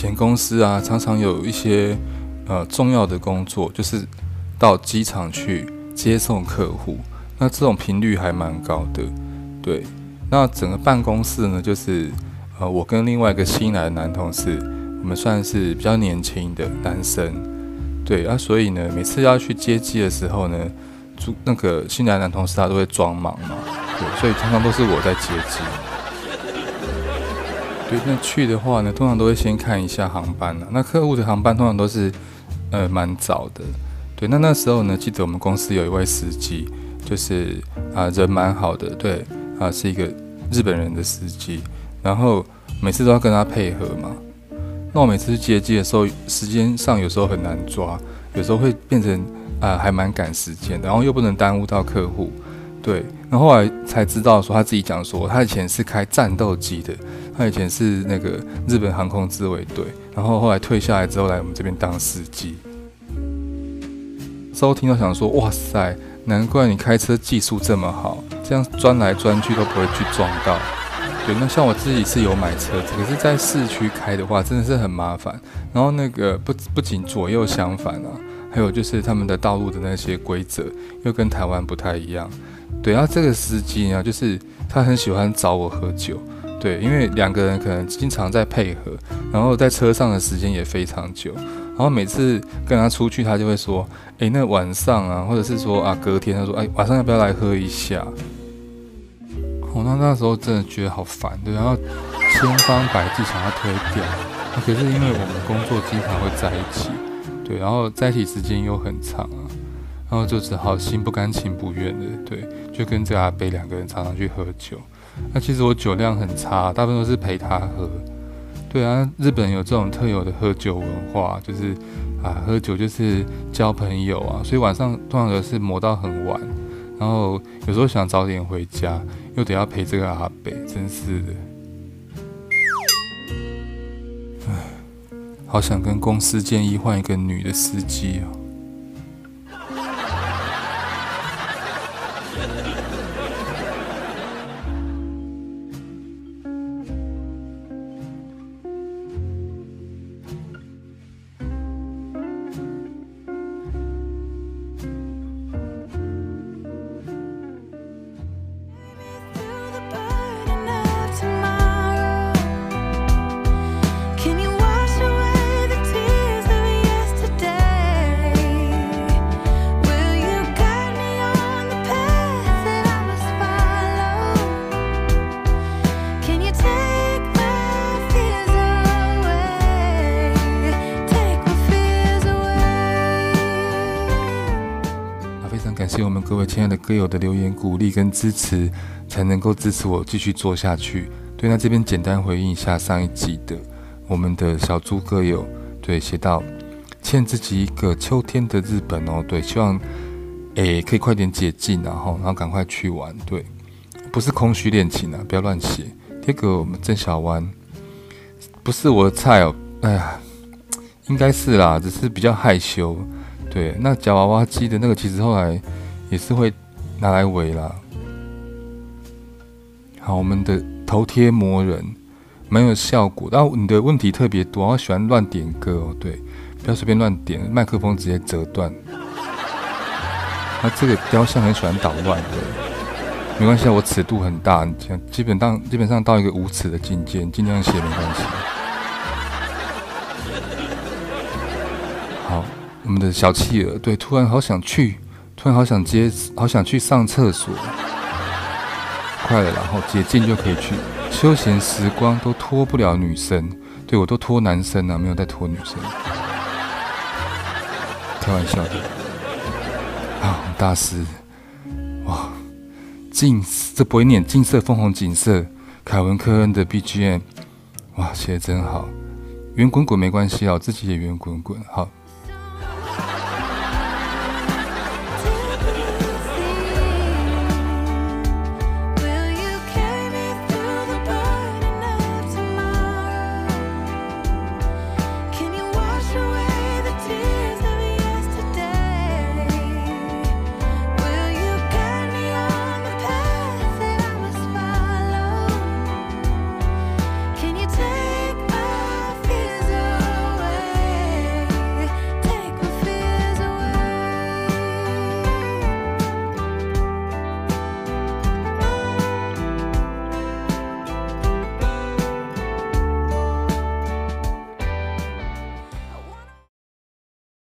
前公司啊，常常有一些呃重要的工作，就是到机场去接送客户，那这种频率还蛮高的。对，那整个办公室呢，就是呃我跟另外一个新来的男同事，我们算是比较年轻的男生。对啊，所以呢，每次要去接机的时候呢，主那个新来的男同事他都会装忙嘛，对，所以常常都是我在接机。对，那去的话呢，通常都会先看一下航班啊。那客户的航班通常都是，呃，蛮早的。对，那那时候呢，记得我们公司有一位司机，就是啊、人蛮好的，对，啊、是一个日本人的司机。然后每次都要跟他配合嘛。那我每次去接机的时候，时间上有时候很难抓，有时候会变成啊、还蛮赶时间，然后又不能耽误到客户。对，然后后来才知道说他自己讲说，他以前是开战斗机的。他以前是那个日本航空自卫队，然后后来退下来之后来我们这边当司机。之后听到想说，哇塞，难怪你开车技术这么好，这样钻来钻去都不会去撞到。对，那像我自己是有买车子，可是在市区开的话真的是很麻烦。然后那个不不仅左右相反啊，还有就是他们的道路的那些规则又跟台湾不太一样。对，然后这个司机呢，就是他很喜欢找我喝酒。对，因为两个人可能经常在配合，然后在车上的时间也非常久，然后每次跟他出去，他就会说：“诶，那晚上啊，或者是说啊，隔天他说，诶，晚上要不要来喝一下？”我、那那时候真的觉得好烦，对，然后千方百计想要推掉，可是因为我们工作经常会在一起，对，然后在一起时间又很长啊，然后就只好心不甘情不愿的，对，就跟这个阿北两个人常常去喝酒。那其实我酒量很差，大部分都是陪他喝。对啊，日本有这种特有的喝酒文化，就是啊，喝酒就是交朋友啊，所以晚上通常都是磨到很晚，然后有时候想早点回家，又得要陪这个阿北，真是的。唉，好想跟公司建议换一个女的司机啊。各位亲爱的歌友的留言鼓励跟支持，才能够支持我继续做下去。对，那这边简单回应一下上一集的我们的小猪歌友，对，写到欠自己一个秋天的日本哦，对，希望诶可以快点解禁，然后然后赶快去玩，对，不是空虚恋情啊，不要乱写。这个我们郑小弯不是我的菜哦，哎呀，应该是啦，只是比较害羞。对，那夹娃娃机的那个，其实后来也是会拿来围啦。好，我们的头贴魔人蛮有效果，然后你的问题特别多，我喜欢乱点歌哦，对，不要随便乱点，麦克风直接折断。那这个雕像很喜欢捣乱的，没关系，我尺度很大，你基本上基本上到一个无耻的境界，尽量写没关系。好我们的小企鹅，对，突然好想去，突然好想接，好想去上厕所，快了，然后捷径就可以去。休闲时光都拖不了女生，对，我都拖男生啊，没有在拖女生，开玩笑的。啊，大师，哇，近这不会念，近色凤红景色，凯文科恩的 BGM，哇，写得真好。圆滚滚没关系啊，我自己也圆滚滚，好。